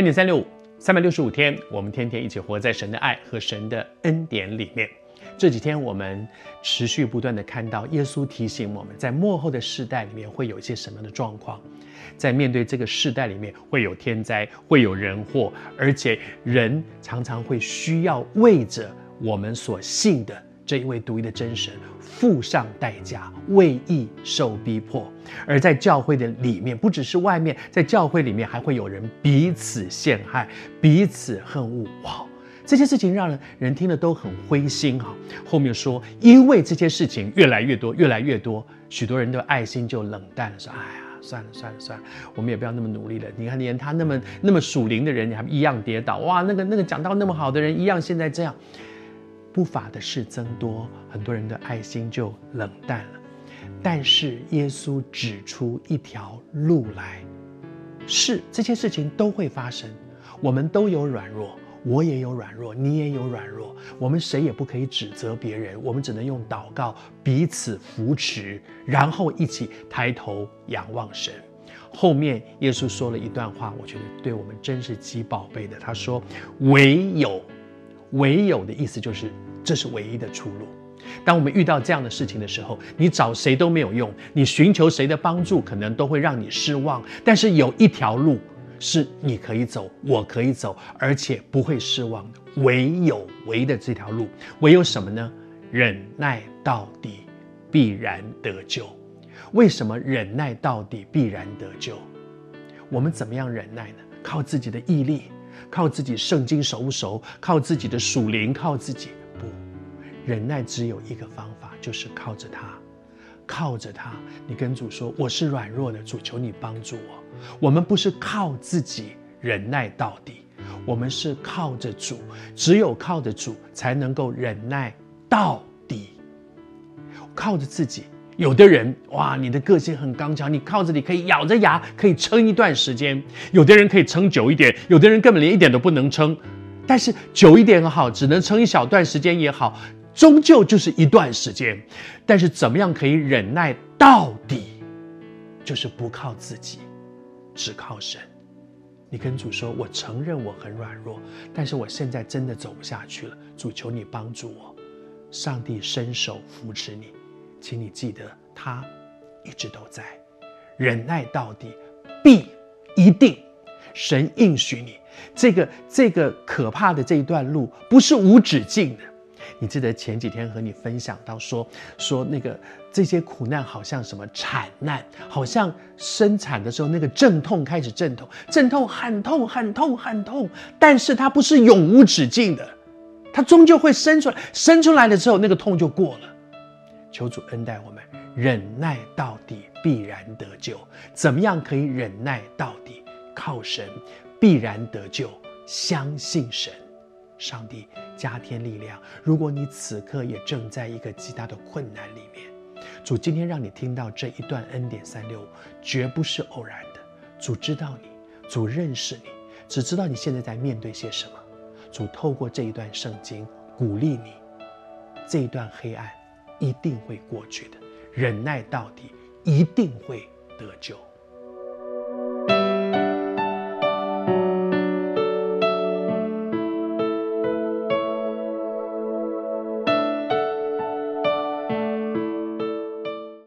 恩典三六五，三百六十五天，我们天天一起活在神的爱和神的恩典里面。这几天我们持续不断地看到耶稣提醒我们在末后的世代里面会有一些什么样的状况，在面对这个世代里面会有天灾，会有人祸，而且人常常会需要为着我们所信的。这一位独一的真神付上代价，为义受逼迫，而在教会的里面，不只是外面，在教会里面还会有人彼此陷害、彼此恨恶。哇，这些事情让人人听了都很灰心哈。后面说，因为这些事情越来越多，越来越多，许多人的爱心就冷淡了，说：“哎呀，算了算了算了，我们也不要那么努力了。你看，连他那么那么属灵的人，你还一样跌倒。哇，那个那个讲道那么好的人，一样现在这样。”不法的事增多，很多人的爱心就冷淡了。但是耶稣指出一条路来，是这些事情都会发生，我们都有软弱，我也有软弱，你也有软弱，我们谁也不可以指责别人，我们只能用祷告彼此扶持，然后一起抬头仰望神。后面耶稣说了一段话，我觉得对我们真是极宝贝的。他说：“唯有。”唯有的意思就是，这是唯一的出路。当我们遇到这样的事情的时候，你找谁都没有用，你寻求谁的帮助，可能都会让你失望。但是有一条路是你可以走，我可以走，而且不会失望的。唯有唯一的这条路，唯有什么呢？忍耐到底，必然得救。为什么忍耐到底必然得救？我们怎么样忍耐呢？靠自己的毅力。靠自己圣经熟不熟？靠自己的属灵？靠自己不？忍耐只有一个方法，就是靠着他，靠着他。你跟主说：“我是软弱的，主求你帮助我。”我们不是靠自己忍耐到底，我们是靠着主。只有靠着主，才能够忍耐到底。靠着自己。有的人哇，你的个性很刚强，你靠着你可以咬着牙可以撑一段时间；有的人可以撑久一点，有的人根本连一点都不能撑。但是久一点也好，只能撑一小段时间也好，终究就是一段时间。但是怎么样可以忍耐到底？就是不靠自己，只靠神。你跟主说：“我承认我很软弱，但是我现在真的走不下去了，主求你帮助我。”上帝伸手扶持你。请你记得，他一直都在，忍耐到底，必一定，神应许你，这个这个可怕的这一段路不是无止境的。你记得前几天和你分享到说说那个这些苦难好像什么产难，好像生产的时候那个阵痛开始阵痛，阵痛很痛很痛很痛，但是它不是永无止境的，它终究会生出来，生出来了之后那个痛就过了。求主恩待我们，忍耐到底，必然得救。怎么样可以忍耐到底？靠神，必然得救。相信神，上帝加添力量。如果你此刻也正在一个极大的困难里面，主今天让你听到这一段恩典三六五，绝不是偶然的。主知道你，主认识你，只知道你现在在面对些什么。主透过这一段圣经鼓励你，这一段黑暗。一定会过去的，忍耐到底，一定会得救。